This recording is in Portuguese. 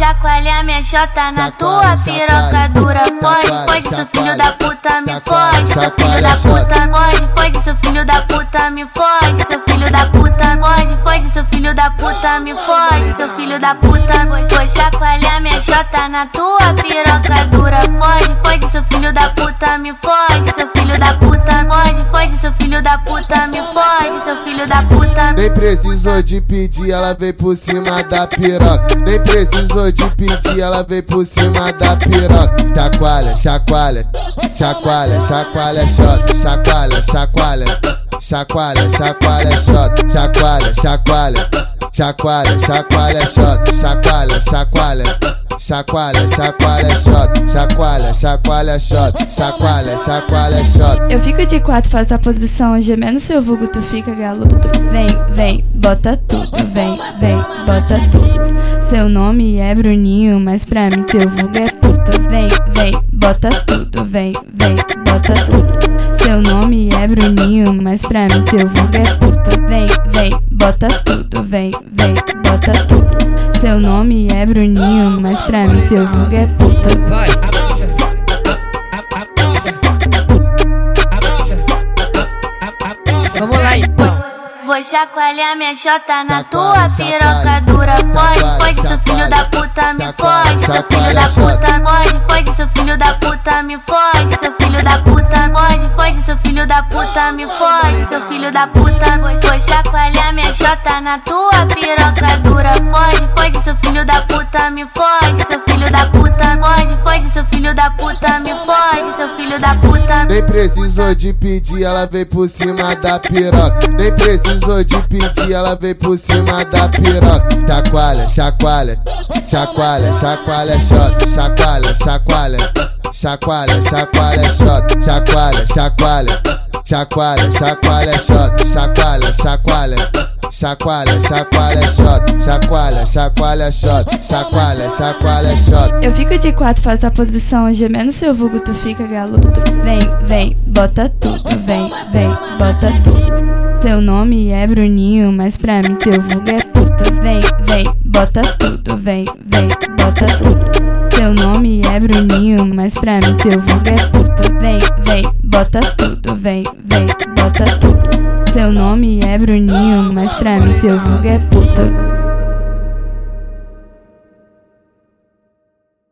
Vou chacoalhar minha chota na tua piroca dura. Foge, foge, seu filho da puta, me foge, seu filho da puta. Foge, foge, seu filho da puta, me foge, seu filho da puta. Foge, foge, seu filho da puta, me foge, seu filho da puta. Vou chacoalhar minha chota na tua piroca dura. Foge, foge, seu filho da puta, me foge, seu filho da puta. Foge, foge, seu filho da puta, me seu filho da puta. Nem precisou de pedir, ela veio por cima da piroca. Nem precisou de pedir, ela veio por cima da piroca. Chacoalha, chacoalha, chacoalha, chacoalha, shot, chacoalha, chacoalha, chacoalha, chacoalha, shot, chacoalha, chacoalha, chacoalha, chacoalha, chacoalha, chacoalha. Chacoalha, chacoalha, shot, chacoalha, chacoalha, shot, chacoalha, chacoalha, shot. Eu fico de quatro, faço a posição, gemendo seu vulgo, tu fica galo. Vem, vem, bota tudo, vem, vem, bota tudo. Seu nome é Bruninho, mas pra mim teu vulgo é puto. Vem, vem, bota tudo, vem, vem, bota tudo. Seu nome é Bruninho, mas pra mim teu vulgo é puto. Vem, vem, bota tudo, vem, vem, bota tudo. Seu nome é Bruninho, mas pra mim teu vulgo é puto. Vai. Vamos lá então. Vou chacoalhar minha chota na tua piroca dura. Foge, foge, seu filho da puta, me foge, seu filho da puta. Foge, foge, seu filho da puta, me foge, filho da puta, me foge, seu filho da puta. Vou chacoalhar minha chota na tua piroca dura. Foge, foge, seu filho filho da puta. Nem precisou de pedir, ela veio por cima da piroca. Nem precisou de pedir, ela veio por cima da piroca. Chacoalha, chacoalha, chacoalha, chacoalha, shot, chacoalha, chacoalha, chacoalha, chacoalha, shot, chacoalha, chacoalha, chacoalha, chacoalha, shot, chacoalha, chacoalha. Chacoalha, chacoalha, shot, chacoalha, chacoalha, shot, chacoalha, chacoalha, shot. Eu fico de quatro, faço a posição, gemendo seu vulgo, tu fica galo. Vem, vem, bota tudo, vem, vem, bota tudo. Seu nome é Bruninho, mas pra mim teu vulgo é puto. Vem, vem, bota tudo, vem, vem, bota tudo. Seu nome é Bruninho, mas pra mim teu vulgo é puto. Vem, vem, bota tudo, vem, vem, bota tudo. Seu nome é Bruninho, mas pra mim teu vulgo é puto.